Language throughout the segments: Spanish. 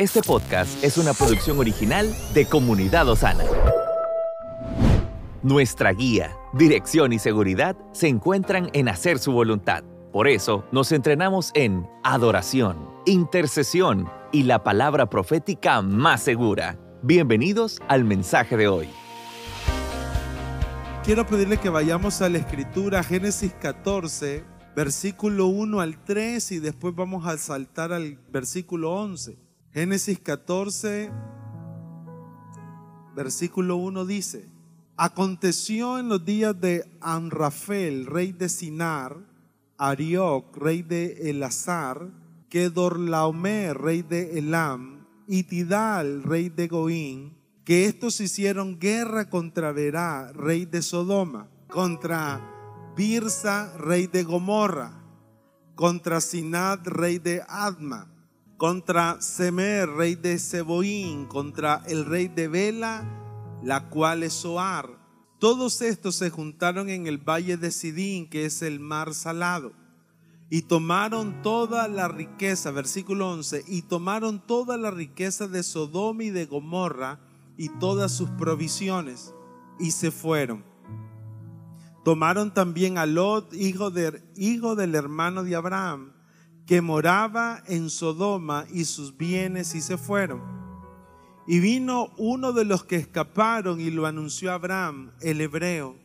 Este podcast es una producción original de Comunidad Osana. Nuestra guía, dirección y seguridad se encuentran en hacer su voluntad. Por eso nos entrenamos en adoración, intercesión y la palabra profética más segura. Bienvenidos al mensaje de hoy. Quiero pedirle que vayamos a la escritura, Génesis 14, versículo 1 al 3 y después vamos a saltar al versículo 11. Génesis 14, versículo 1 dice, aconteció en los días de Amrafel, rey de Sinar, Arioc, rey de Elazar, Kedorlaomer, rey de Elam, y Tidal, rey de Goín, que estos hicieron guerra contra Verá, rey de Sodoma, contra Birsa, rey de Gomorra, contra Sinad, rey de Adma, contra Semer, rey de Seboín, contra el rey de Bela, la cual es Soar. Todos estos se juntaron en el valle de Sidín, que es el mar salado, y tomaron toda la riqueza, versículo 11, y tomaron toda la riqueza de Sodoma y de Gomorra y todas sus provisiones, y se fueron. Tomaron también a Lot, hijo, hijo del hermano de Abraham, que moraba en Sodoma y sus bienes y se fueron. Y vino uno de los que escaparon y lo anunció a Abraham, el hebreo,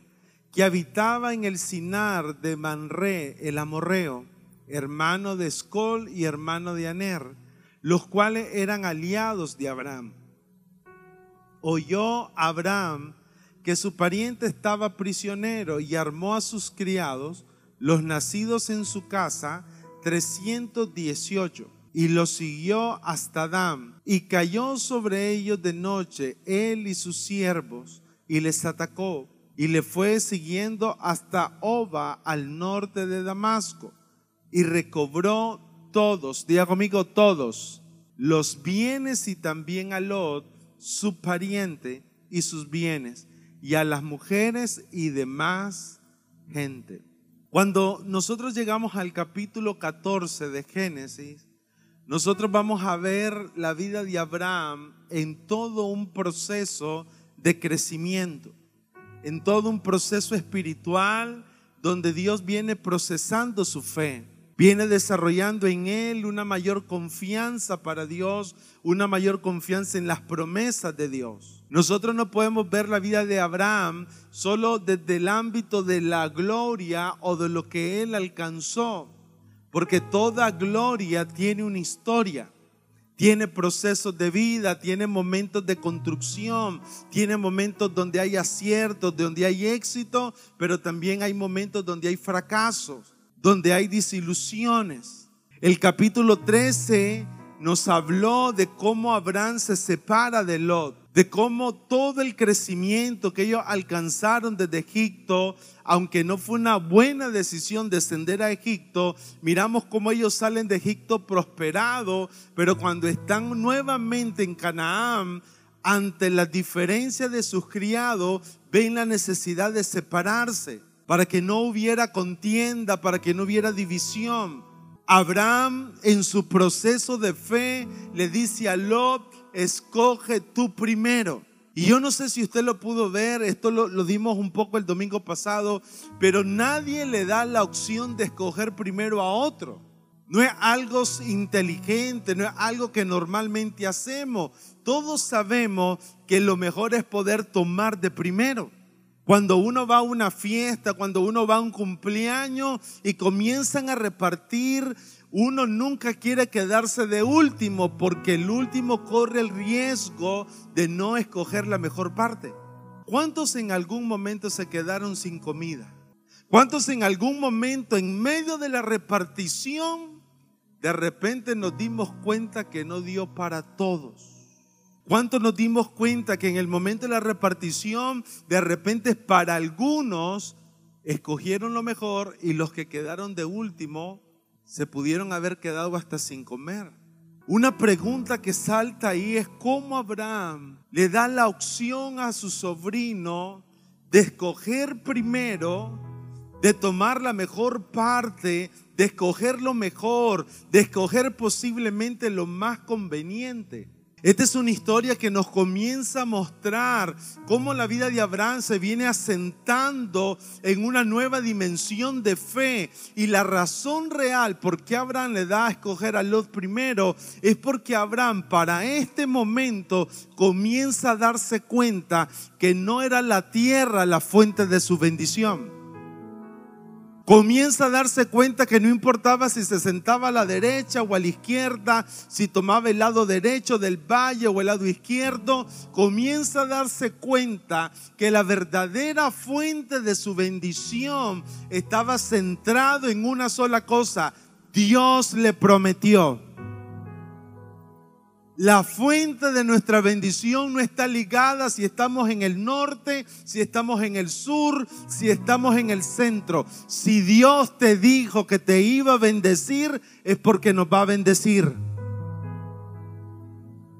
que habitaba en el Sinar de Manre, el amorreo, hermano de Escol y hermano de Aner, los cuales eran aliados de Abraham. Oyó Abraham que su pariente estaba prisionero y armó a sus criados, los nacidos en su casa, 318 y los siguió hasta Dam y cayó sobre ellos de noche él y sus siervos y les atacó y le fue siguiendo hasta Oba al norte de Damasco y recobró todos, diga conmigo todos, los bienes y también a Lot, su pariente y sus bienes y a las mujeres y demás gente. Cuando nosotros llegamos al capítulo 14 de Génesis, nosotros vamos a ver la vida de Abraham en todo un proceso de crecimiento, en todo un proceso espiritual donde Dios viene procesando su fe viene desarrollando en él una mayor confianza para Dios, una mayor confianza en las promesas de Dios. Nosotros no podemos ver la vida de Abraham solo desde el ámbito de la gloria o de lo que él alcanzó, porque toda gloria tiene una historia. Tiene procesos de vida, tiene momentos de construcción, tiene momentos donde hay aciertos, donde hay éxito, pero también hay momentos donde hay fracasos donde hay desilusiones. El capítulo 13 nos habló de cómo Abraham se separa de Lot, de cómo todo el crecimiento que ellos alcanzaron desde Egipto, aunque no fue una buena decisión descender a Egipto, miramos cómo ellos salen de Egipto prosperados, pero cuando están nuevamente en Canaán, ante la diferencia de sus criados, ven la necesidad de separarse para que no hubiera contienda, para que no hubiera división. Abraham en su proceso de fe le dice a Lot, escoge tú primero. Y yo no sé si usted lo pudo ver, esto lo, lo, dimos un poco el domingo pasado, pero nadie le da la opción de escoger primero a otro. No es algo inteligente, no es algo que normalmente hacemos. Todos sabemos que lo mejor es poder tomar de primero. Cuando uno va a una fiesta, cuando uno va a un cumpleaños y comienzan a repartir, uno nunca quiere quedarse de último porque el último corre el riesgo de no escoger la mejor parte. ¿Cuántos en algún momento se quedaron sin comida? ¿Cuántos en algún momento en medio de la repartición de repente nos dimos cuenta que no dio para todos? ¿Cuánto nos dimos cuenta que en el momento de la repartición, de repente para algunos escogieron lo mejor y los que quedaron de último se pudieron haber quedado hasta sin comer? Una pregunta que salta ahí es cómo Abraham le da la opción a su sobrino de escoger primero de tomar la mejor parte, de escoger lo mejor, de escoger posiblemente lo más conveniente. Esta es una historia que nos comienza a mostrar cómo la vida de Abraham se viene asentando en una nueva dimensión de fe. Y la razón real por qué Abraham le da a escoger a Lot primero es porque Abraham para este momento comienza a darse cuenta que no era la tierra la fuente de su bendición comienza a darse cuenta que no importaba si se sentaba a la derecha o a la izquierda, si tomaba el lado derecho del valle o el lado izquierdo, comienza a darse cuenta que la verdadera fuente de su bendición estaba centrado en una sola cosa. Dios le prometió. La fuente de nuestra bendición no está ligada si estamos en el norte, si estamos en el sur, si estamos en el centro. Si Dios te dijo que te iba a bendecir, es porque nos va a bendecir.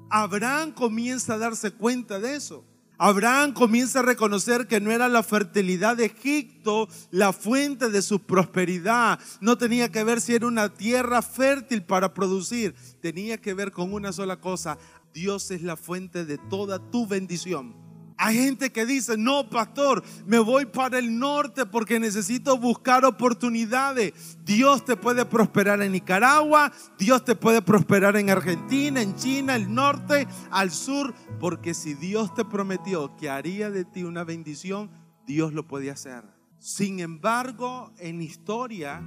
Abraham comienza a darse cuenta de eso. Abraham comienza a reconocer que no era la fertilidad de Egipto la fuente de su prosperidad. No tenía que ver si era una tierra fértil para producir. Tenía que ver con una sola cosa. Dios es la fuente de toda tu bendición. Hay gente que dice, no, pastor, me voy para el norte porque necesito buscar oportunidades. Dios te puede prosperar en Nicaragua, Dios te puede prosperar en Argentina, en China, el norte, al sur, porque si Dios te prometió que haría de ti una bendición, Dios lo puede hacer. Sin embargo, en historia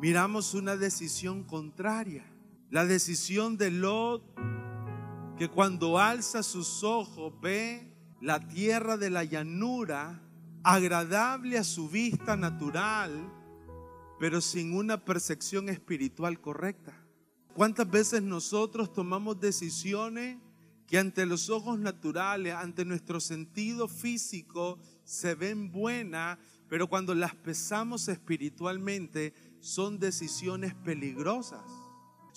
miramos una decisión contraria. La decisión de Lot que cuando alza sus ojos ve la tierra de la llanura, agradable a su vista natural, pero sin una percepción espiritual correcta. ¿Cuántas veces nosotros tomamos decisiones que ante los ojos naturales, ante nuestro sentido físico, se ven buenas, pero cuando las pesamos espiritualmente, son decisiones peligrosas?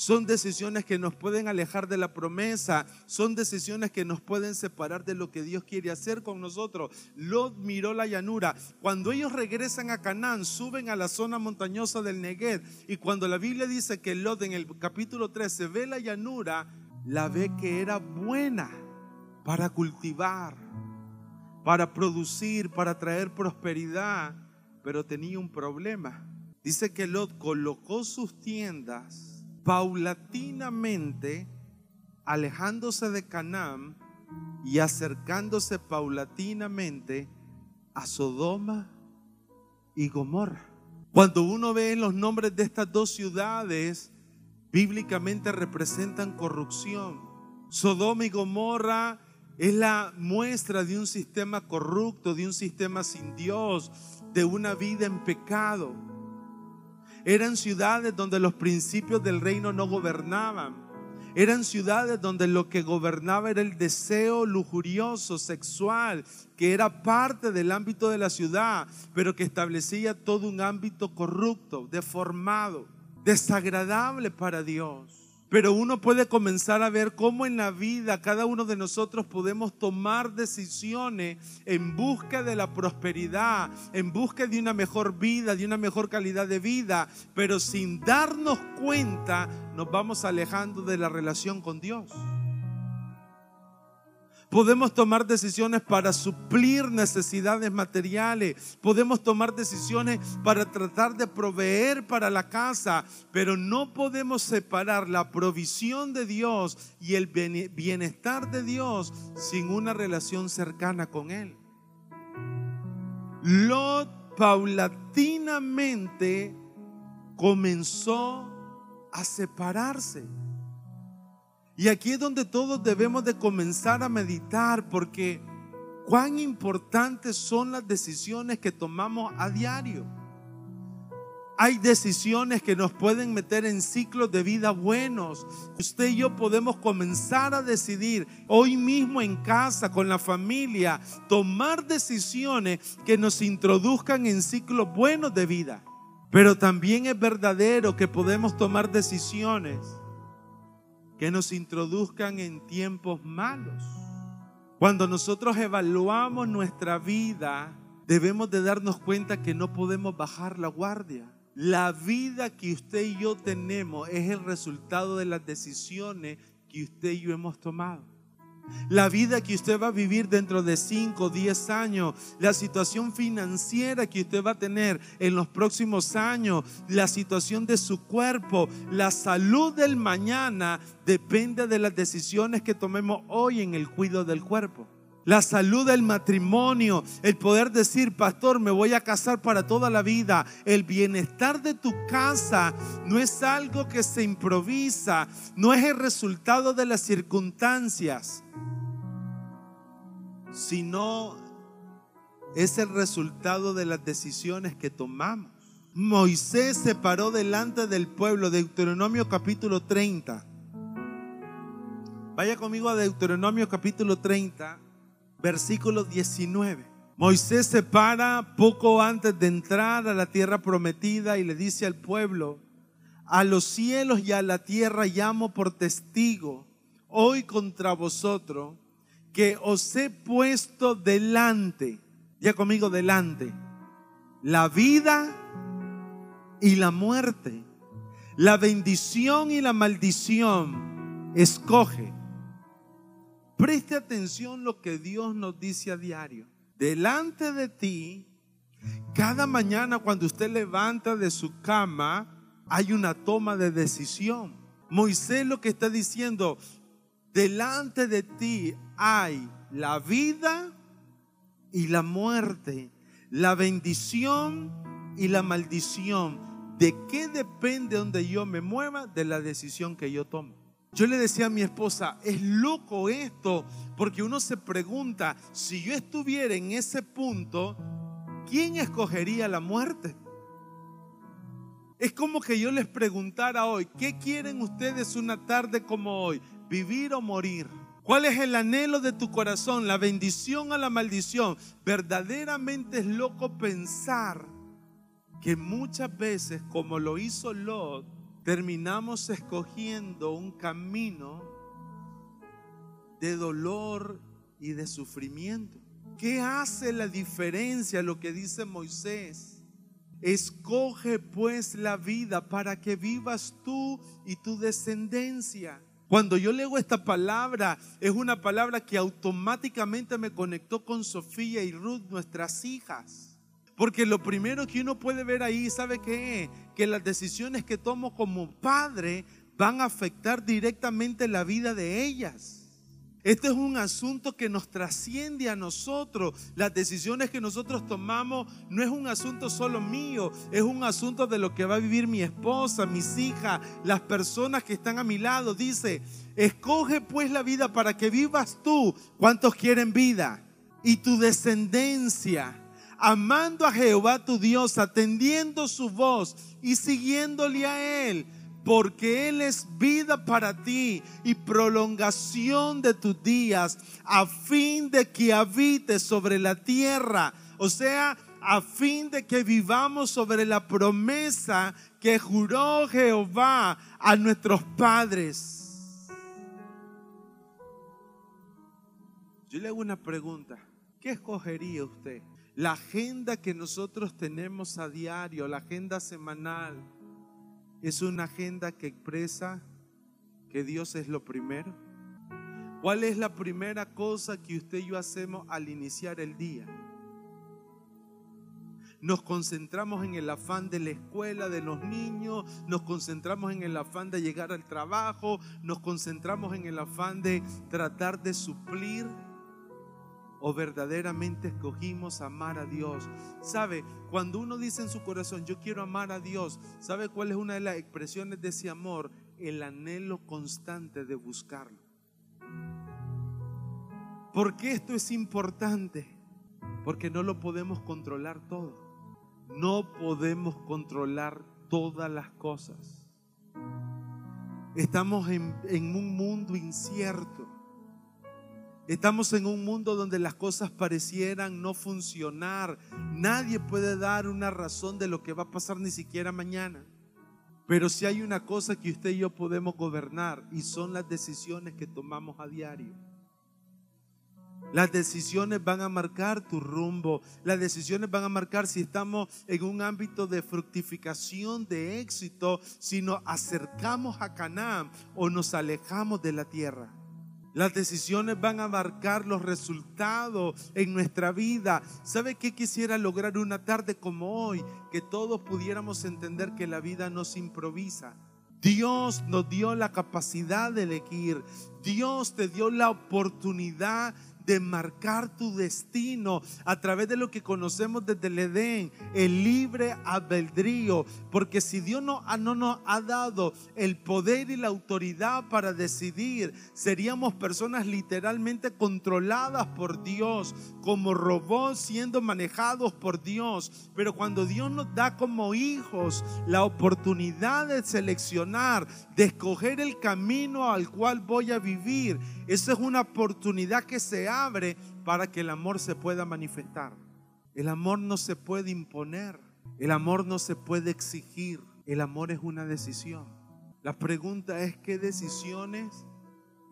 Son decisiones que nos pueden alejar de la promesa. Son decisiones que nos pueden separar de lo que Dios quiere hacer con nosotros. Lot miró la llanura. Cuando ellos regresan a Canaán, suben a la zona montañosa del Negev. Y cuando la Biblia dice que Lot en el capítulo 13 ve la llanura, la ve que era buena para cultivar, para producir, para traer prosperidad. Pero tenía un problema. Dice que Lot colocó sus tiendas paulatinamente alejándose de Canaán y acercándose paulatinamente a Sodoma y Gomorra. Cuando uno ve los nombres de estas dos ciudades, bíblicamente representan corrupción. Sodoma y Gomorra es la muestra de un sistema corrupto, de un sistema sin Dios, de una vida en pecado. Eran ciudades donde los principios del reino no gobernaban. Eran ciudades donde lo que gobernaba era el deseo lujurioso, sexual, que era parte del ámbito de la ciudad, pero que establecía todo un ámbito corrupto, deformado, desagradable para Dios. Pero uno puede comenzar a ver cómo en la vida cada uno de nosotros podemos tomar decisiones en busca de la prosperidad, en busca de una mejor vida, de una mejor calidad de vida, pero sin darnos cuenta nos vamos alejando de la relación con Dios. Podemos tomar decisiones para suplir necesidades materiales. Podemos tomar decisiones para tratar de proveer para la casa. Pero no podemos separar la provisión de Dios y el bienestar de Dios sin una relación cercana con Él. Lot paulatinamente comenzó a separarse. Y aquí es donde todos debemos de comenzar a meditar porque cuán importantes son las decisiones que tomamos a diario. Hay decisiones que nos pueden meter en ciclos de vida buenos. Usted y yo podemos comenzar a decidir hoy mismo en casa, con la familia, tomar decisiones que nos introduzcan en ciclos buenos de vida. Pero también es verdadero que podemos tomar decisiones que nos introduzcan en tiempos malos. Cuando nosotros evaluamos nuestra vida debemos de darnos cuenta que no podemos bajar la guardia. La vida que usted y yo tenemos es el resultado de las decisiones que usted y yo hemos tomado. La vida que usted va a vivir dentro de 5, 10 años, la situación financiera que usted va a tener en los próximos años, la situación de su cuerpo, la salud del mañana, depende de las decisiones que tomemos hoy en el cuidado del cuerpo la salud del matrimonio, el poder decir, pastor, me voy a casar para toda la vida. El bienestar de tu casa no es algo que se improvisa, no es el resultado de las circunstancias, sino es el resultado de las decisiones que tomamos. Moisés se paró delante del pueblo, Deuteronomio capítulo 30. Vaya conmigo a Deuteronomio capítulo 30 versículo 19. Moisés se para poco antes de entrar a la tierra prometida y le dice al pueblo, a los cielos y a la tierra llamo por testigo hoy contra vosotros que os he puesto delante, ya conmigo delante, la vida y la muerte, la bendición y la maldición. Escoge Preste atención lo que Dios nos dice a diario. Delante de ti, cada mañana cuando usted levanta de su cama, hay una toma de decisión. Moisés lo que está diciendo, delante de ti hay la vida y la muerte, la bendición y la maldición. ¿De qué depende donde yo me mueva? De la decisión que yo tomo. Yo le decía a mi esposa, es loco esto, porque uno se pregunta, si yo estuviera en ese punto, ¿quién escogería la muerte? Es como que yo les preguntara hoy, ¿qué quieren ustedes una tarde como hoy? ¿Vivir o morir? ¿Cuál es el anhelo de tu corazón? ¿La bendición o la maldición? Verdaderamente es loco pensar que muchas veces, como lo hizo Lot, terminamos escogiendo un camino de dolor y de sufrimiento. ¿Qué hace la diferencia lo que dice Moisés? Escoge pues la vida para que vivas tú y tu descendencia. Cuando yo leo esta palabra, es una palabra que automáticamente me conectó con Sofía y Ruth, nuestras hijas. Porque lo primero que uno puede ver ahí, ¿sabe qué? Que las decisiones que tomo como padre van a afectar directamente la vida de ellas. Este es un asunto que nos trasciende a nosotros. Las decisiones que nosotros tomamos no es un asunto solo mío, es un asunto de lo que va a vivir mi esposa, mis hijas, las personas que están a mi lado. Dice, escoge pues la vida para que vivas tú. ¿Cuántos quieren vida? Y tu descendencia amando a Jehová tu Dios, atendiendo su voz y siguiéndole a Él, porque Él es vida para ti y prolongación de tus días, a fin de que habites sobre la tierra. O sea, a fin de que vivamos sobre la promesa que juró Jehová a nuestros padres. Yo le hago una pregunta. ¿Qué escogería usted? La agenda que nosotros tenemos a diario, la agenda semanal, es una agenda que expresa que Dios es lo primero. ¿Cuál es la primera cosa que usted y yo hacemos al iniciar el día? Nos concentramos en el afán de la escuela de los niños, nos concentramos en el afán de llegar al trabajo, nos concentramos en el afán de tratar de suplir o verdaderamente escogimos amar a Dios. ¿Sabe? Cuando uno dice en su corazón, yo quiero amar a Dios, ¿sabe cuál es una de las expresiones de ese amor? El anhelo constante de buscarlo. ¿Por qué esto es importante? Porque no lo podemos controlar todo. No podemos controlar todas las cosas. Estamos en, en un mundo incierto Estamos en un mundo donde las cosas parecieran no funcionar. Nadie puede dar una razón de lo que va a pasar ni siquiera mañana. Pero si hay una cosa que usted y yo podemos gobernar y son las decisiones que tomamos a diario. Las decisiones van a marcar tu rumbo. Las decisiones van a marcar si estamos en un ámbito de fructificación, de éxito, si nos acercamos a Canaán o nos alejamos de la tierra. Las decisiones van a marcar los resultados en nuestra vida. ¿Sabe qué quisiera lograr una tarde como hoy? Que todos pudiéramos entender que la vida no se improvisa. Dios nos dio la capacidad de elegir. Dios te dio la oportunidad de marcar tu destino a través de lo que conocemos desde el Edén, el libre albedrío. Porque si Dios no, no nos ha dado el poder y la autoridad para decidir, seríamos personas literalmente controladas por Dios, como robots siendo manejados por Dios. Pero cuando Dios nos da como hijos la oportunidad de seleccionar, de escoger el camino al cual voy a vivir, esa es una oportunidad que se abre para que el amor se pueda manifestar. El amor no se puede imponer. El amor no se puede exigir. El amor es una decisión. La pregunta es qué decisiones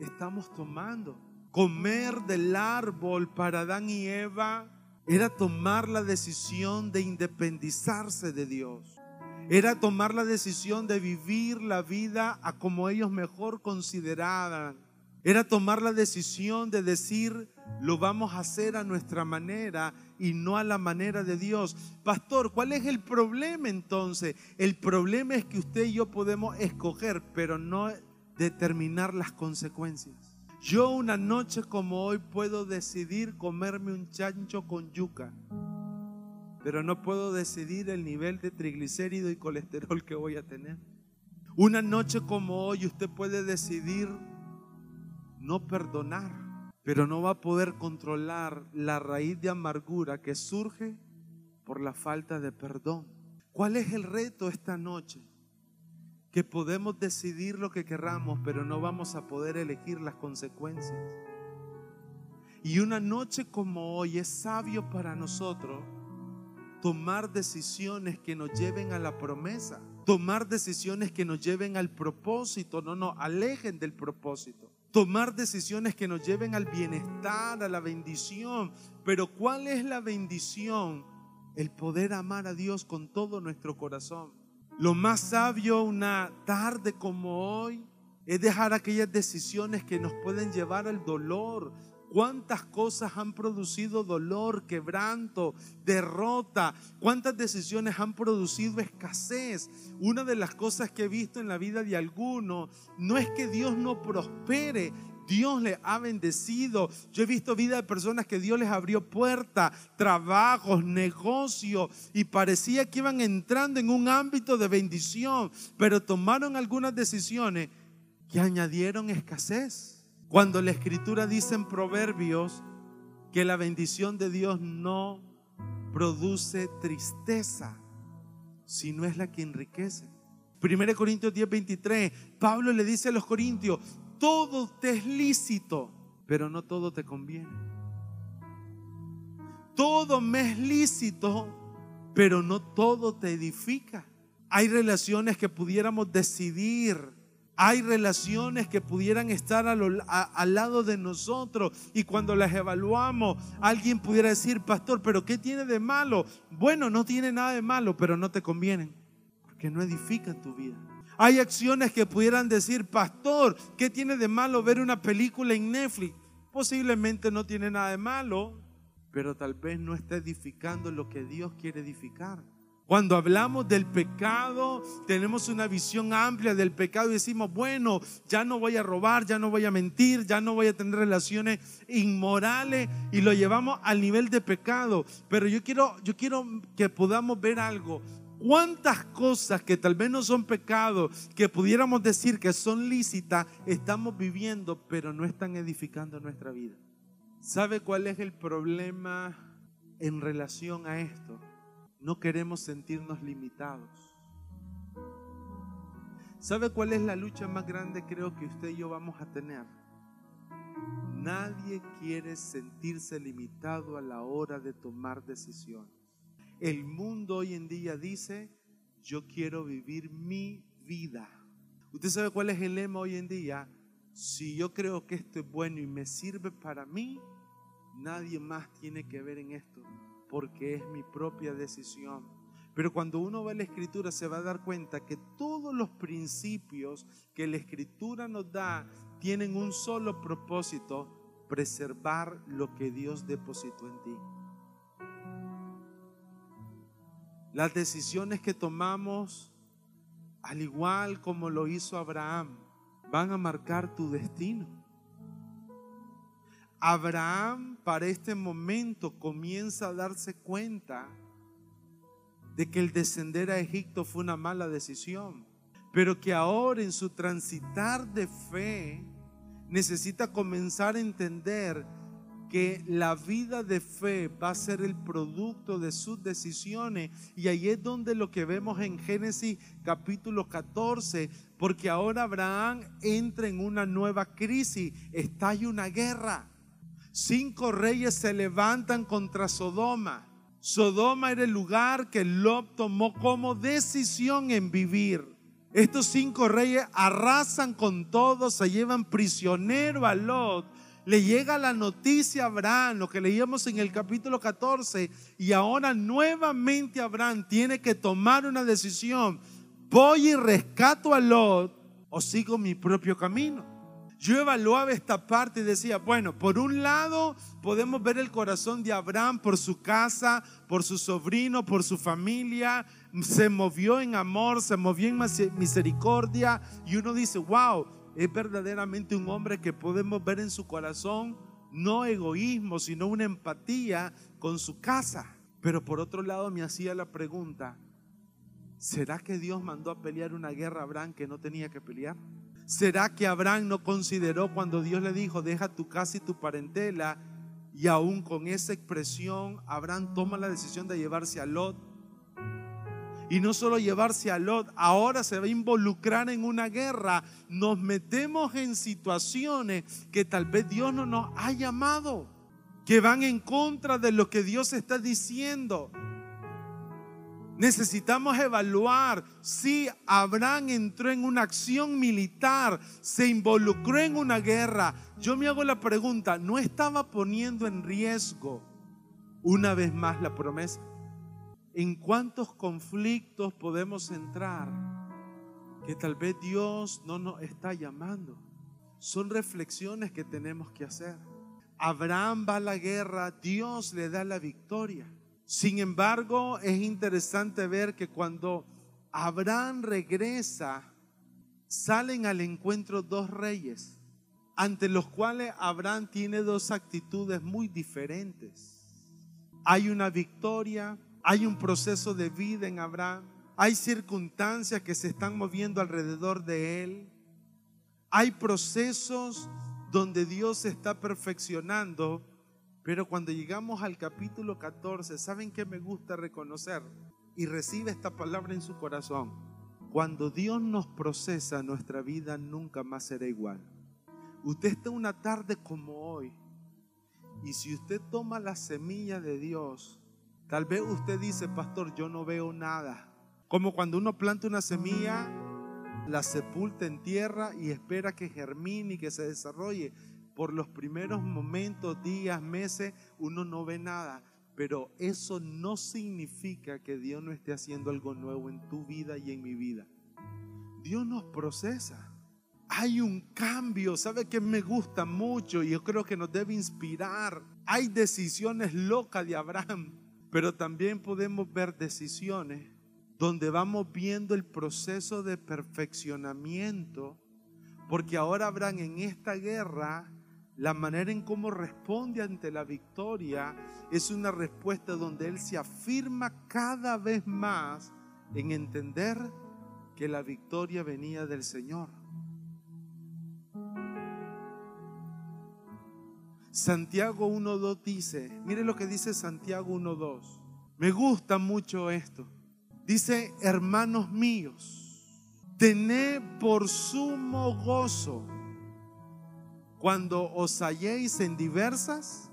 estamos tomando. Comer del árbol para Adán y Eva era tomar la decisión de independizarse de Dios. Era tomar la decisión de vivir la vida a como ellos mejor consideraban era tomar la decisión de decir, lo vamos a hacer a nuestra manera y no a la manera de Dios. Pastor, ¿cuál es el problema entonces? El problema es que usted y yo podemos escoger, pero no determinar las consecuencias. Yo una noche como hoy puedo decidir comerme un chancho con yuca, pero no puedo decidir el nivel de triglicérido y colesterol que voy a tener. Una noche como hoy usted puede decidir no perdonar, pero no va a poder controlar la raíz de amargura que surge por la falta de perdón. ¿Cuál es el reto esta noche? Que podemos decidir lo que querramos, pero no vamos a poder elegir las consecuencias. Y una noche como hoy es sabio para nosotros tomar decisiones que nos lleven a la promesa, tomar decisiones que nos lleven al propósito, no nos alejen del propósito tomar decisiones que nos lleven al bienestar, a la bendición. Pero ¿cuál es la bendición? El poder amar a Dios con todo nuestro corazón. Lo más sabio una tarde como hoy es dejar aquellas decisiones que nos pueden llevar al dolor, cuántas cosas han producido dolor, quebranto, derrota, cuántas decisiones han producido escasez. Una de las cosas que he visto en la vida de algunos no es que Dios no prospere, Dios le ha bendecido. Yo he visto vida de personas que Dios les abrió puertas, trabajos, negocios y parecía que iban entrando en un ámbito de bendición, pero tomaron algunas decisiones que añadieron escasez. Cuando la escritura dice en Proverbios que la bendición de Dios no produce tristeza, sino es la que enriquece. 1 Corintios 10, 23, Pablo le dice a los corintios, todo te es lícito, pero no todo te conviene. Todo me es lícito, pero no todo te edifica. Hay relaciones que pudiéramos decidir hay relaciones que pudieran estar al lado de nosotros y cuando las evaluamos, alguien pudiera decir, pastor, pero ¿qué tiene de malo? Bueno, no tiene nada de malo, pero no te convienen porque no edifican tu vida. Hay acciones que pudieran decir, pastor, ¿qué tiene de malo ver una película en Netflix? Posiblemente no tiene nada de malo, pero tal vez no está edificando lo que Dios quiere edificar. Cuando hablamos del pecado, tenemos una visión amplia del pecado y decimos, bueno, ya no voy a robar, ya no voy a mentir, ya no voy a tener relaciones inmorales y lo llevamos al nivel de pecado. Pero yo quiero, yo quiero que podamos ver algo. ¿Cuántas cosas que tal vez no son pecados, que pudiéramos decir que son lícitas, estamos viviendo, pero no están edificando nuestra vida? ¿Sabe cuál es el problema en relación a esto? No queremos sentirnos limitados. ¿Sabe cuál es la lucha más grande creo que usted y yo vamos a tener? Nadie quiere sentirse limitado a la hora de tomar decisiones. El mundo hoy en día dice, yo quiero vivir mi vida. ¿Usted sabe cuál es el lema hoy en día? Si yo creo que esto es bueno y me sirve para mí, nadie más tiene que ver en esto, porque es mi propia decisión. Pero cuando uno ve la escritura se va a dar cuenta que todos los principios que la escritura nos da tienen un solo propósito, preservar lo que Dios depositó en ti. Las decisiones que tomamos, al igual como lo hizo Abraham, van a marcar tu destino. Abraham para este momento comienza a darse cuenta de que el descender a Egipto fue una mala decisión, pero que ahora en su transitar de fe necesita comenzar a entender que la vida de fe va a ser el producto de sus decisiones. Y ahí es donde lo que vemos en Génesis capítulo 14, porque ahora Abraham entra en una nueva crisis, está en una guerra. Cinco reyes se levantan contra Sodoma. Sodoma era el lugar que Lot tomó como decisión en vivir. Estos cinco reyes arrasan con todo, se llevan prisionero a Lot le llega la noticia a Abraham, lo que leíamos en el capítulo 14, y ahora nuevamente Abraham tiene que tomar una decisión. ¿Voy y rescato a Lot o sigo mi propio camino? Yo evaluaba esta parte y decía, bueno, por un lado podemos ver el corazón de Abraham por su casa, por su sobrino, por su familia, se movió en amor, se movió en misericordia y uno dice, wow, es verdaderamente un hombre que podemos ver en su corazón no egoísmo, sino una empatía con su casa. Pero por otro lado me hacía la pregunta, ¿será que Dios mandó a pelear una guerra a Abraham que no tenía que pelear? ¿Será que Abraham no consideró cuando Dios le dijo, deja tu casa y tu parentela? Y aún con esa expresión, Abraham toma la decisión de llevarse a Lot y no solo llevarse a Lot, ahora se va a involucrar en una guerra. Nos metemos en situaciones que tal vez Dios no nos ha llamado, que van en contra de lo que Dios está diciendo. Necesitamos evaluar si Abraham entró en una acción militar, se involucró en una guerra. Yo me hago la pregunta, ¿no estaba poniendo en riesgo una vez más la promesa? en cuántos conflictos podemos entrar que tal vez Dios no nos está llamando. Son reflexiones que tenemos que hacer. Abraham va a la guerra, Dios le da la victoria. Sin embargo, es interesante ver que cuando Abraham regresa, salen al encuentro dos reyes, ante los cuales Abraham tiene dos actitudes muy diferentes. Hay una victoria, hay un proceso de vida en Abraham. Hay circunstancias que se están moviendo alrededor de él. Hay procesos donde Dios está perfeccionando. Pero cuando llegamos al capítulo 14, ¿saben qué me gusta reconocer? Y recibe esta palabra en su corazón. Cuando Dios nos procesa, nuestra vida nunca más será igual. Usted está una tarde como hoy. Y si usted toma la semilla de Dios, Tal vez usted dice, pastor, yo no veo nada. Como cuando uno planta una semilla, la sepulta en tierra y espera que germine y que se desarrolle. Por los primeros momentos, días, meses, uno no ve nada. Pero eso no significa que Dios no esté haciendo algo nuevo en tu vida y en mi vida. Dios nos procesa. Hay un cambio, ¿sabe que me gusta mucho? Y yo creo que nos debe inspirar. Hay decisiones locas de Abraham pero también podemos ver decisiones donde vamos viendo el proceso de perfeccionamiento, porque ahora habrán en esta guerra la manera en cómo responde ante la victoria es una respuesta donde él se afirma cada vez más en entender que la victoria venía del Señor. Santiago 1.2 dice, mire lo que dice Santiago 1.2. Me gusta mucho esto. Dice, hermanos míos, tened por sumo gozo cuando os halléis en diversas.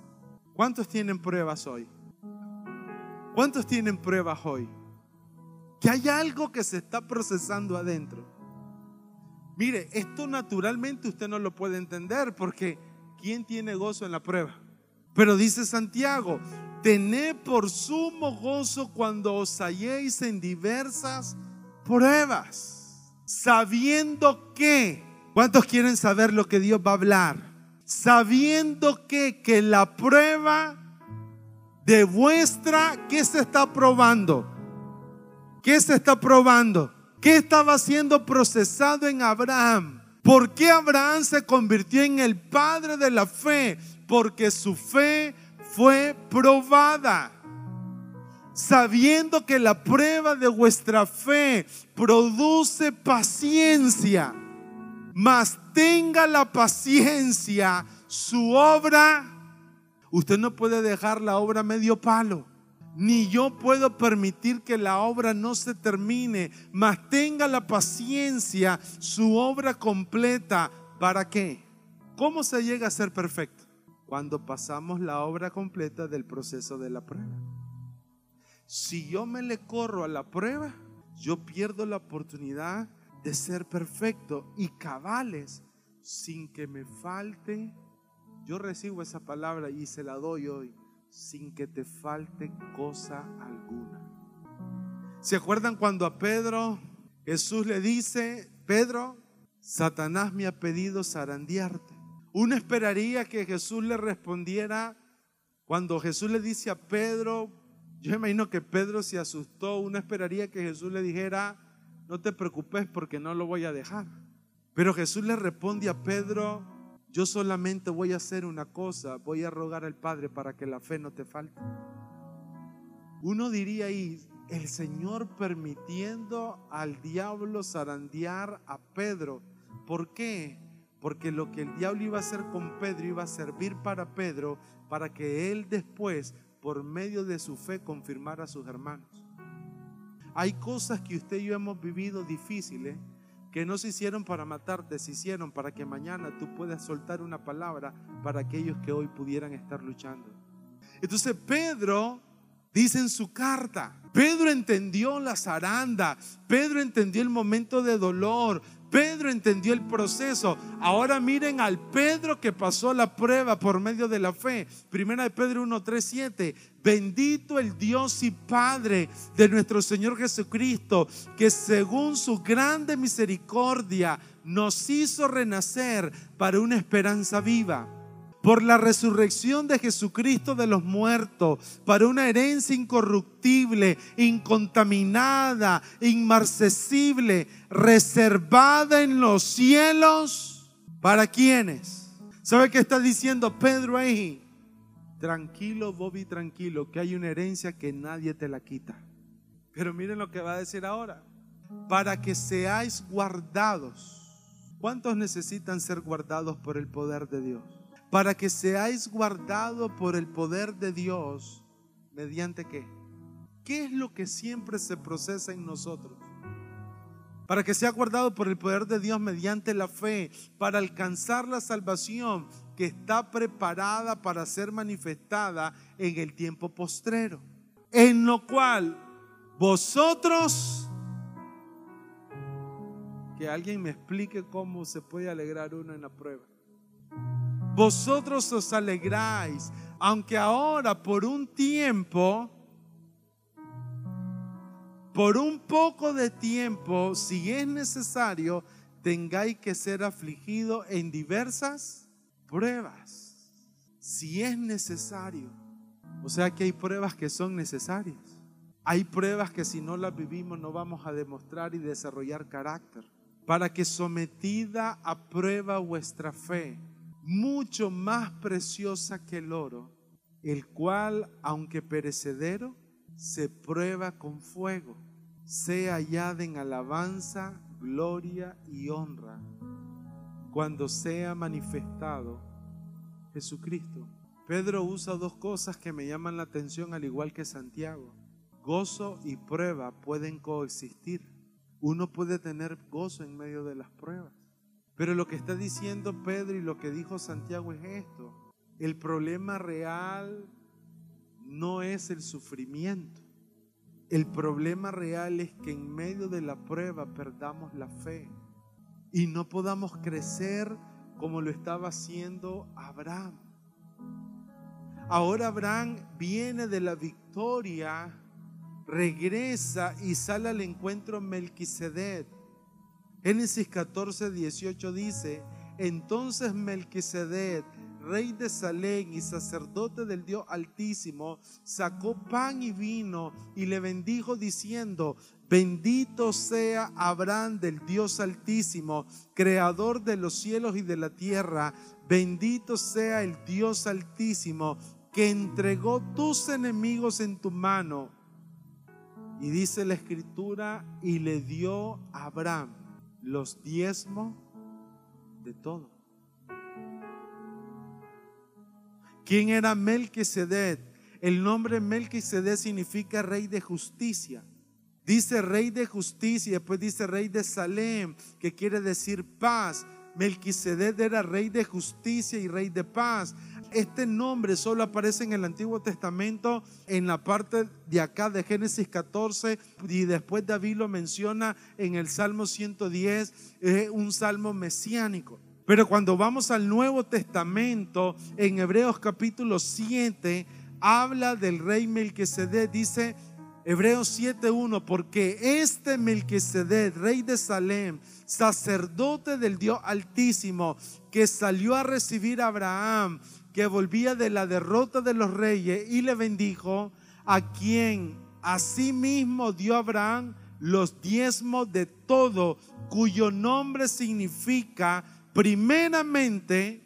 ¿Cuántos tienen pruebas hoy? ¿Cuántos tienen pruebas hoy? Que hay algo que se está procesando adentro. Mire, esto naturalmente usted no lo puede entender porque ¿quién tiene gozo en la prueba? Pero dice Santiago, tened por sumo gozo cuando os halléis en diversas pruebas, sabiendo que, ¿cuántos quieren saber lo que Dios va a hablar? Sabiendo que, que la prueba de vuestra, ¿qué se está probando? ¿Qué se está probando? ¿Qué estaba siendo procesado en Abraham? ¿Por qué Abraham se convirtió en el padre de la fe? Porque su fe fue probada. Sabiendo que la prueba de vuestra fe produce paciencia, mas tenga la paciencia su obra. Usted no puede dejar la obra medio palo ni yo puedo permitir que la obra no se termine, mas tenga la paciencia, su obra completa. ¿Para qué? ¿Cómo se llega a ser perfecto? Cuando pasamos la obra completa del proceso de la prueba. Si yo me le corro a la prueba, yo pierdo la oportunidad de ser perfecto y cabales sin que me falte. Yo recibo esa palabra y se la doy hoy sin que te falte cosa alguna. ¿Se acuerdan cuando a Pedro Jesús le dice, Pedro, Satanás me ha pedido zarandearte? Uno esperaría que Jesús le respondiera, cuando Jesús le dice a Pedro, yo imagino que Pedro se asustó, uno esperaría que Jesús le dijera, no te preocupes porque no lo voy a dejar. Pero Jesús le responde a Pedro, yo solamente voy a hacer una cosa, voy a rogar al Padre para que la fe no te falte. Uno diría ahí, el Señor permitiendo al diablo zarandear a Pedro. ¿Por qué? Porque lo que el diablo iba a hacer con Pedro iba a servir para Pedro para que él después, por medio de su fe, confirmara a sus hermanos. Hay cosas que usted y yo hemos vivido difíciles que no se hicieron para matarte, se hicieron para que mañana tú puedas soltar una palabra para aquellos que hoy pudieran estar luchando. Entonces Pedro dice en su carta, Pedro entendió la zaranda, Pedro entendió el momento de dolor, Pedro entendió el proceso. Ahora miren al Pedro que pasó la prueba por medio de la fe. Primera de Pedro 1, 3, 7. Bendito el Dios y Padre de nuestro Señor Jesucristo, que según su grande misericordia nos hizo renacer para una esperanza viva por la resurrección de Jesucristo de los muertos, para una herencia incorruptible, incontaminada, inmarcesible, reservada en los cielos. ¿Para quiénes? ¿Sabe qué está diciendo Pedro ahí? Tranquilo, Bobby, tranquilo, que hay una herencia que nadie te la quita. Pero miren lo que va a decir ahora. Para que seáis guardados. ¿Cuántos necesitan ser guardados por el poder de Dios? Para que seáis guardados por el poder de Dios. ¿Mediante qué? ¿Qué es lo que siempre se procesa en nosotros? Para que sea guardado por el poder de Dios mediante la fe, para alcanzar la salvación que está preparada para ser manifestada en el tiempo postrero. En lo cual vosotros, que alguien me explique cómo se puede alegrar uno en la prueba vosotros os alegráis, aunque ahora por un tiempo, por un poco de tiempo, si es necesario, tengáis que ser afligido en diversas pruebas, si es necesario. O sea que hay pruebas que son necesarias. Hay pruebas que si no las vivimos no vamos a demostrar y desarrollar carácter. Para que sometida a prueba vuestra fe, mucho más preciosa que el oro, el cual, aunque perecedero, se prueba con fuego, sea hallada en alabanza, gloria y honra, cuando sea manifestado Jesucristo. Pedro usa dos cosas que me llaman la atención al igual que Santiago. Gozo y prueba pueden coexistir. Uno puede tener gozo en medio de las pruebas. Pero lo que está diciendo Pedro y lo que dijo Santiago es esto. El problema real no es el sufrimiento. El problema real es que en medio de la prueba perdamos la fe y no podamos crecer como lo estaba haciendo Abraham. Ahora Abraham viene de la victoria, regresa y sale al encuentro Melquisedec. Génesis 14, 18 dice, entonces Melquisedec, rey de Salem y sacerdote del Dios Altísimo, sacó pan y vino y le bendijo diciendo, bendito sea Abraham del Dios Altísimo, creador de los cielos y de la tierra, bendito sea el Dios Altísimo que entregó tus enemigos en tu mano. Y dice la escritura, y le dio a Abraham los diezmos de todo. ¿Quién era Melquisedec? El nombre Melquisedec significa rey de justicia. Dice rey de justicia, después dice rey de Salem, que quiere decir paz. Melquisedec era rey de justicia y rey de paz. Este nombre solo aparece en el Antiguo Testamento en la parte de acá de Génesis 14 y después David lo menciona en el Salmo 110, es un salmo mesiánico. Pero cuando vamos al Nuevo Testamento, en Hebreos capítulo 7, habla del rey Melquisedec, dice Hebreos 7.1, porque este Melquisedec, rey de Salem, sacerdote del Dios Altísimo, que salió a recibir a Abraham, que volvía de la derrota de los reyes, y le bendijo, a quien asimismo dio Abraham los diezmos de todo, cuyo nombre significa primeramente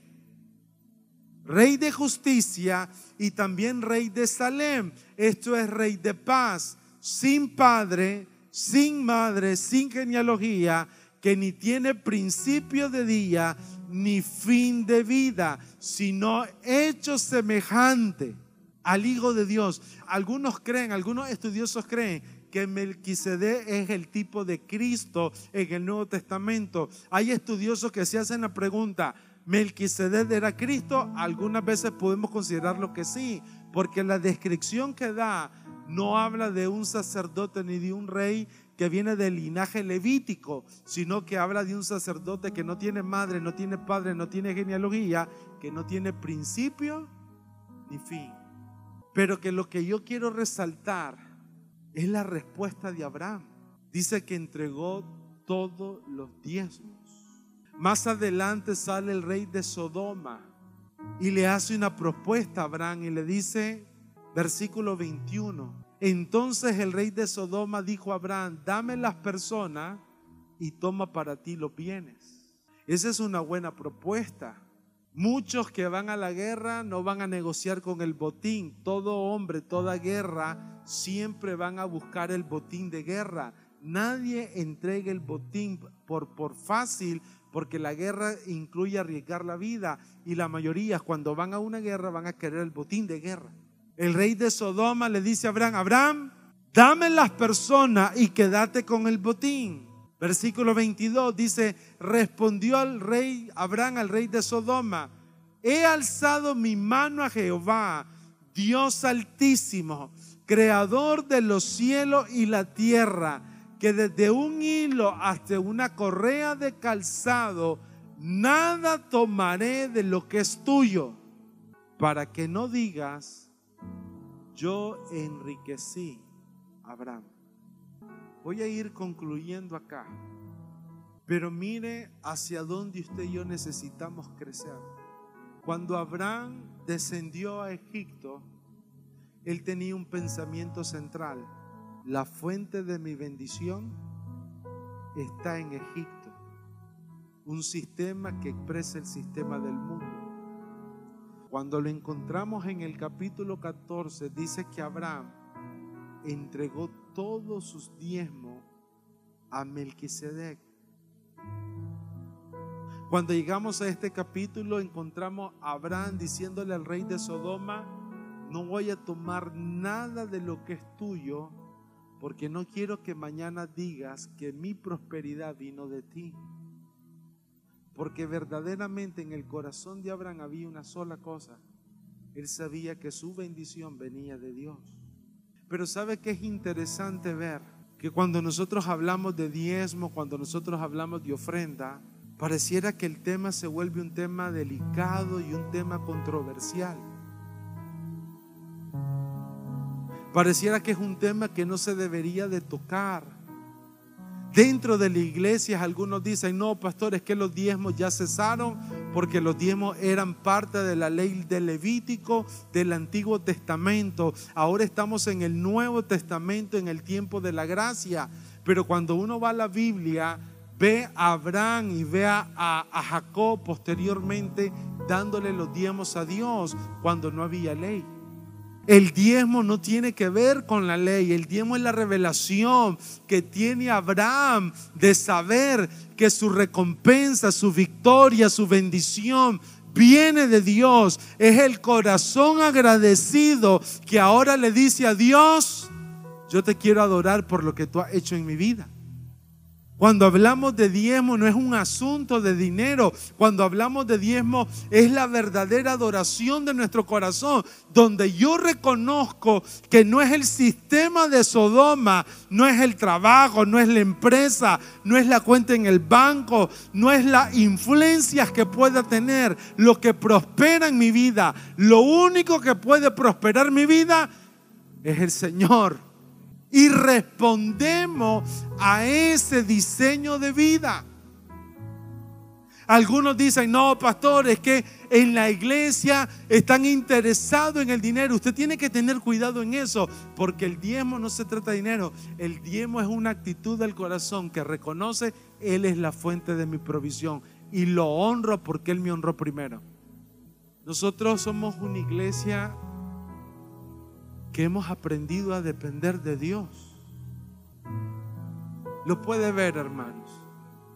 rey de justicia y también rey de Salem. Esto es rey de paz, sin padre, sin madre, sin genealogía, que ni tiene principio de día ni fin de vida, sino hecho semejante al Hijo de Dios. Algunos creen, algunos estudiosos creen que Melquisedec es el tipo de Cristo en el Nuevo Testamento. Hay estudiosos que se hacen la pregunta, ¿Melquisedec era Cristo? Algunas veces podemos considerarlo que sí, porque la descripción que da no habla de un sacerdote ni de un rey que viene del linaje levítico, sino que habla de un sacerdote que no tiene madre, no tiene padre, no tiene genealogía, que no tiene principio ni fin. Pero que lo que yo quiero resaltar es la respuesta de Abraham. Dice que entregó todos los diezmos. Más adelante sale el rey de Sodoma y le hace una propuesta a Abraham y le dice, versículo 21, entonces el rey de Sodoma dijo a Abraham, dame las personas y toma para ti los bienes. Esa es una buena propuesta. Muchos que van a la guerra no van a negociar con el botín. Todo hombre, toda guerra, siempre van a buscar el botín de guerra. Nadie entrega el botín por, por fácil, porque la guerra incluye arriesgar la vida. Y la mayoría, cuando van a una guerra, van a querer el botín de guerra. El rey de Sodoma le dice a Abraham, Abraham, dame las personas y quédate con el botín. Versículo 22 dice, respondió al rey Abraham, al rey de Sodoma, he alzado mi mano a Jehová, Dios altísimo, creador de los cielos y la tierra, que desde un hilo hasta una correa de calzado, nada tomaré de lo que es tuyo, para que no digas, yo enriquecí a Abraham. Voy a ir concluyendo acá. Pero mire hacia dónde usted y yo necesitamos crecer. Cuando Abraham descendió a Egipto, él tenía un pensamiento central. La fuente de mi bendición está en Egipto. Un sistema que expresa el sistema del mundo. Cuando lo encontramos en el capítulo 14, dice que Abraham entregó todos sus diezmos a Melquisedec. Cuando llegamos a este capítulo encontramos a Abraham diciéndole al rey de Sodoma, no voy a tomar nada de lo que es tuyo, porque no quiero que mañana digas que mi prosperidad vino de ti. Porque verdaderamente en el corazón de Abraham había una sola cosa. Él sabía que su bendición venía de Dios. Pero sabe que es interesante ver que cuando nosotros hablamos de diezmo, cuando nosotros hablamos de ofrenda, pareciera que el tema se vuelve un tema delicado y un tema controversial. Pareciera que es un tema que no se debería de tocar. Dentro de la iglesia algunos dicen, no, pastor, es que los diezmos ya cesaron porque los diezmos eran parte de la ley del Levítico del Antiguo Testamento. Ahora estamos en el Nuevo Testamento, en el tiempo de la gracia. Pero cuando uno va a la Biblia, ve a Abraham y ve a, a Jacob posteriormente dándole los diezmos a Dios cuando no había ley. El diezmo no tiene que ver con la ley, el diezmo es la revelación que tiene Abraham de saber que su recompensa, su victoria, su bendición viene de Dios. Es el corazón agradecido que ahora le dice a Dios, yo te quiero adorar por lo que tú has hecho en mi vida. Cuando hablamos de diezmo no es un asunto de dinero. Cuando hablamos de diezmo es la verdadera adoración de nuestro corazón. Donde yo reconozco que no es el sistema de Sodoma, no es el trabajo, no es la empresa, no es la cuenta en el banco, no es las influencias que pueda tener lo que prospera en mi vida. Lo único que puede prosperar mi vida es el Señor y respondemos a ese diseño de vida. Algunos dicen, no, pastor, es que en la iglesia están interesados en el dinero. Usted tiene que tener cuidado en eso, porque el diezmo no se trata de dinero. El diezmo es una actitud del corazón que reconoce, Él es la fuente de mi provisión y lo honro porque Él me honró primero. Nosotros somos una iglesia que hemos aprendido a depender de Dios. Lo puede ver, hermanos.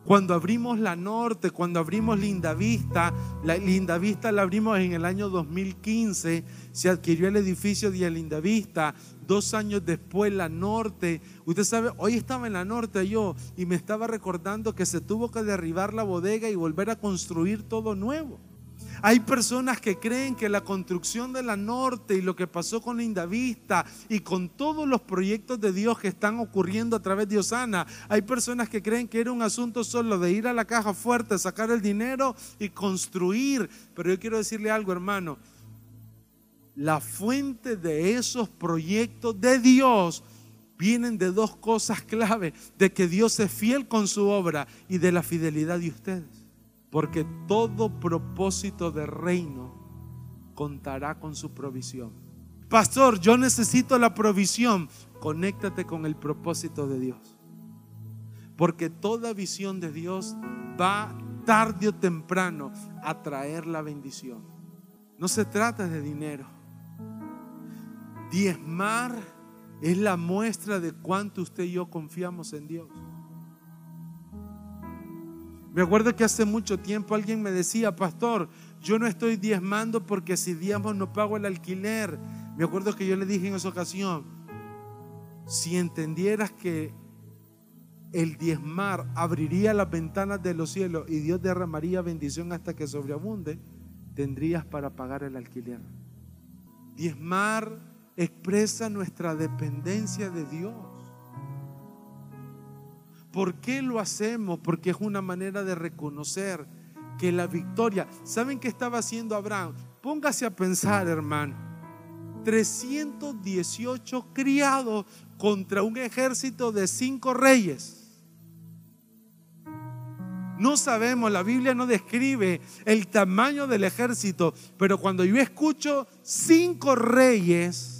Cuando abrimos la norte, cuando abrimos Linda Vista, la Linda Vista la abrimos en el año 2015, se adquirió el edificio de Linda Vista, dos años después la norte. Usted sabe, hoy estaba en la norte yo y me estaba recordando que se tuvo que derribar la bodega y volver a construir todo nuevo. Hay personas que creen que la construcción de la norte y lo que pasó con Indavista y con todos los proyectos de Dios que están ocurriendo a través de Osana, hay personas que creen que era un asunto solo de ir a la caja fuerte, sacar el dinero y construir. Pero yo quiero decirle algo, hermano. La fuente de esos proyectos de Dios vienen de dos cosas clave, de que Dios es fiel con su obra y de la fidelidad de ustedes. Porque todo propósito de reino contará con su provisión. Pastor, yo necesito la provisión. Conéctate con el propósito de Dios. Porque toda visión de Dios va tarde o temprano a traer la bendición. No se trata de dinero. Diezmar es la muestra de cuánto usted y yo confiamos en Dios. Me acuerdo que hace mucho tiempo alguien me decía, pastor, yo no estoy diezmando porque si diezmo no pago el alquiler. Me acuerdo que yo le dije en esa ocasión, si entendieras que el diezmar abriría las ventanas de los cielos y Dios derramaría bendición hasta que sobreabunde, tendrías para pagar el alquiler. Diezmar expresa nuestra dependencia de Dios. ¿Por qué lo hacemos? Porque es una manera de reconocer que la victoria, ¿saben qué estaba haciendo Abraham? Póngase a pensar, hermano. 318 criados contra un ejército de cinco reyes. No sabemos, la Biblia no describe el tamaño del ejército, pero cuando yo escucho cinco reyes,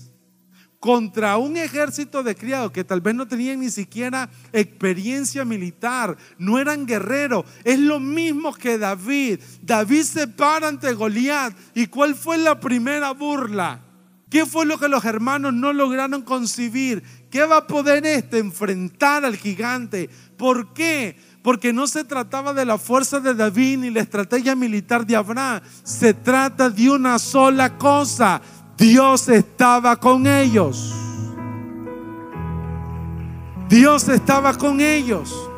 contra un ejército de criados que tal vez no tenían ni siquiera experiencia militar, no eran guerreros. Es lo mismo que David. David se para ante Goliat. ¿Y cuál fue la primera burla? ¿Qué fue lo que los hermanos no lograron concebir? ¿Qué va a poder este enfrentar al gigante? ¿Por qué? Porque no se trataba de la fuerza de David ni la estrategia militar de Abraham. Se trata de una sola cosa Dios estaba con ellos. Dios estaba con ellos.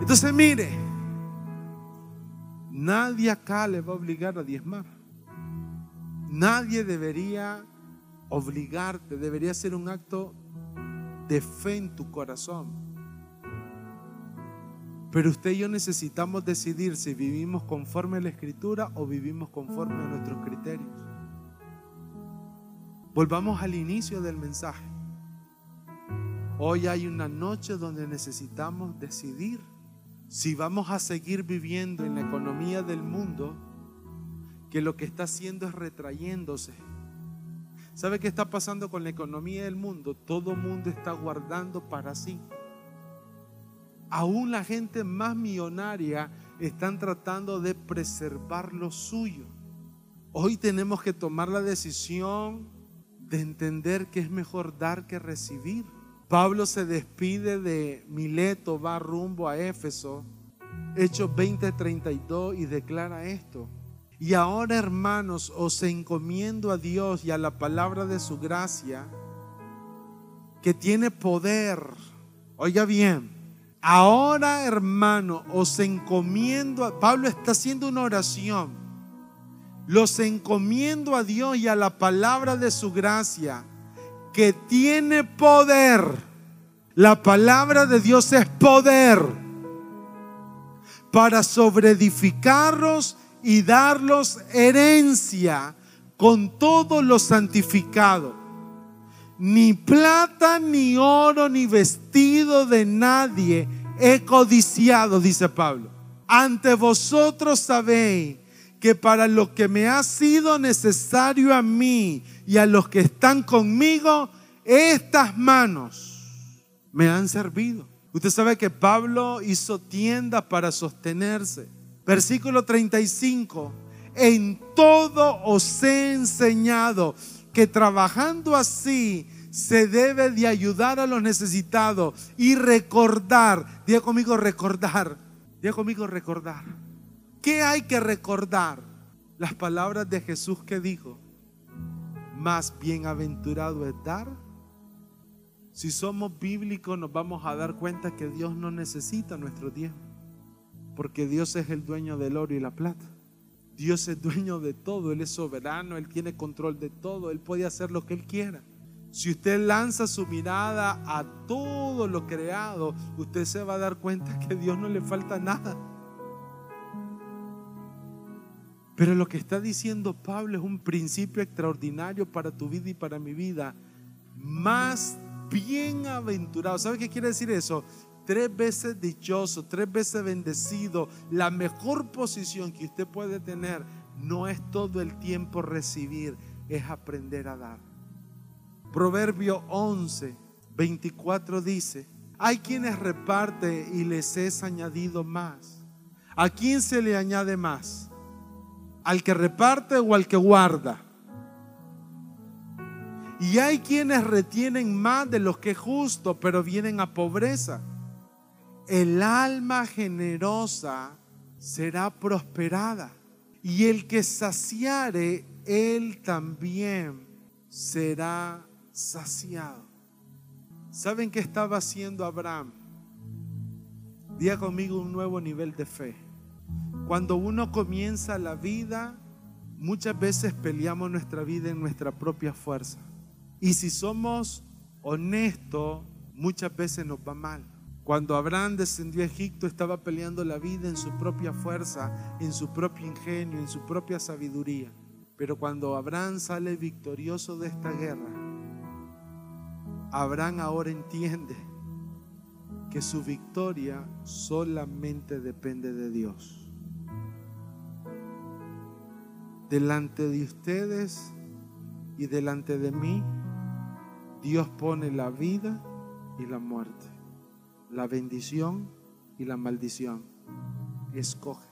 Entonces mire, nadie acá le va a obligar a diezmar. Nadie debería obligarte, debería ser un acto de fe en tu corazón. Pero usted y yo necesitamos decidir si vivimos conforme a la escritura o vivimos conforme a nuestros criterios. Volvamos al inicio del mensaje. Hoy hay una noche donde necesitamos decidir si vamos a seguir viviendo en la economía del mundo, que lo que está haciendo es retrayéndose. ¿Sabe qué está pasando con la economía del mundo? Todo mundo está guardando para sí. Aún la gente más millonaria están tratando de preservar lo suyo. Hoy tenemos que tomar la decisión de entender que es mejor dar que recibir. Pablo se despide de Mileto, va rumbo a Éfeso, Hechos 20:32 y declara esto. Y ahora, hermanos, os encomiendo a Dios y a la palabra de su gracia, que tiene poder. Oiga bien, ahora, hermano, os encomiendo a... Pablo está haciendo una oración. Los encomiendo a Dios y a la palabra de su gracia que tiene poder. La palabra de Dios es poder para sobreedificarlos y darlos herencia con todos los santificados. Ni plata, ni oro, ni vestido de nadie he codiciado, dice Pablo. Ante vosotros sabéis que para lo que me ha sido necesario a mí y a los que están conmigo, estas manos me han servido. Usted sabe que Pablo hizo tiendas para sostenerse. Versículo 35. En todo os he enseñado que trabajando así se debe de ayudar a los necesitados y recordar. Diga conmigo recordar. Diga conmigo recordar ¿Qué hay que recordar? Las palabras de Jesús que dijo, más bienaventurado es dar. Si somos bíblicos nos vamos a dar cuenta que Dios no necesita nuestro tiempo, porque Dios es el dueño del oro y la plata. Dios es dueño de todo, Él es soberano, Él tiene control de todo, Él puede hacer lo que Él quiera. Si usted lanza su mirada a todo lo creado, usted se va a dar cuenta que a Dios no le falta nada. Pero lo que está diciendo Pablo es un principio extraordinario para tu vida y para mi vida. Más bienaventurado. ¿Sabe qué quiere decir eso? Tres veces dichoso, tres veces bendecido. La mejor posición que usted puede tener no es todo el tiempo recibir, es aprender a dar. Proverbio 11, 24 dice, hay quienes reparte y les es añadido más. ¿A quién se le añade más? al que reparte o al que guarda. Y hay quienes retienen más de los que es justo, pero vienen a pobreza. El alma generosa será prosperada. Y el que saciare, él también será saciado. ¿Saben qué estaba haciendo Abraham? Día conmigo un nuevo nivel de fe. Cuando uno comienza la vida, muchas veces peleamos nuestra vida en nuestra propia fuerza. Y si somos honestos, muchas veces nos va mal. Cuando Abraham descendió a Egipto estaba peleando la vida en su propia fuerza, en su propio ingenio, en su propia sabiduría. Pero cuando Abraham sale victorioso de esta guerra, Abraham ahora entiende que su victoria solamente depende de Dios. delante de ustedes y delante de mí, Dios pone la vida y la muerte, la bendición y la maldición. Escoge.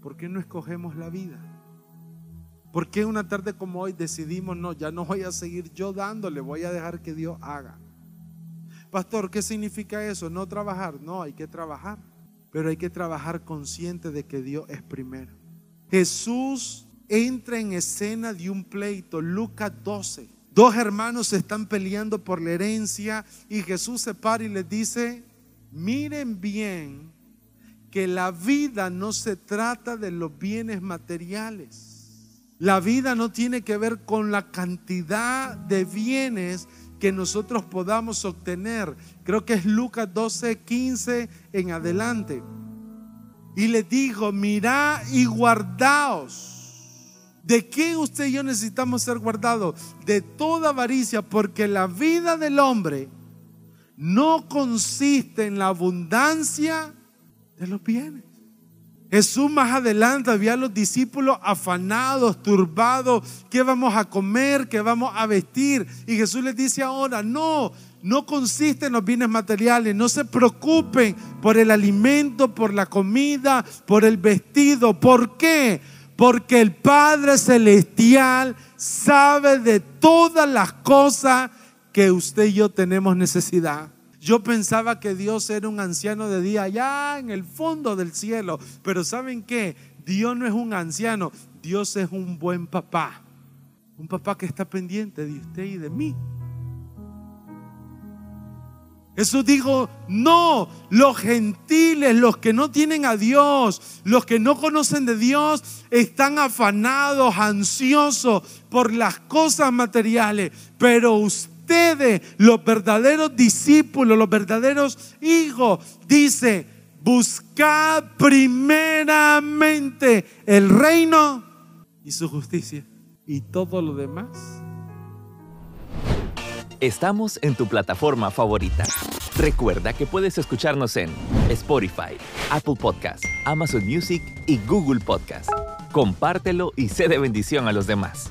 ¿Por qué no escogemos la vida? ¿Por qué una tarde como hoy decidimos, no, ya no voy a seguir yo dándole, voy a dejar que Dios haga? Pastor, ¿qué significa eso? No trabajar. No, hay que trabajar. Pero hay que trabajar consciente de que Dios es primero. Jesús entra en escena de un pleito, Lucas 12. Dos hermanos están peleando por la herencia y Jesús se para y les dice, miren bien que la vida no se trata de los bienes materiales. La vida no tiene que ver con la cantidad de bienes que nosotros podamos obtener. Creo que es Lucas 12, 15 en adelante. Y les dijo, mirad y guardaos ¿De qué usted y yo necesitamos ser guardados? De toda avaricia, porque la vida del hombre no consiste en la abundancia de los bienes. Jesús más adelante había a los discípulos afanados, turbados, ¿qué vamos a comer? ¿Qué vamos a vestir? Y Jesús les dice ahora, no, no consiste en los bienes materiales, no se preocupen por el alimento, por la comida, por el vestido. ¿Por qué? Porque el Padre Celestial sabe de todas las cosas que usted y yo tenemos necesidad. Yo pensaba que Dios era un anciano de día allá en el fondo del cielo, pero ¿saben qué? Dios no es un anciano, Dios es un buen papá. Un papá que está pendiente de usted y de mí. Jesús dijo, no, los gentiles, los que no tienen a Dios, los que no conocen de Dios, están afanados, ansiosos por las cosas materiales, pero ustedes, los verdaderos discípulos, los verdaderos hijos, dice, buscad primeramente el reino y su justicia y todo lo demás Estamos en tu plataforma favorita. Recuerda que puedes escucharnos en Spotify, Apple Podcast, Amazon Music y Google Podcast. Compártelo y sé de bendición a los demás.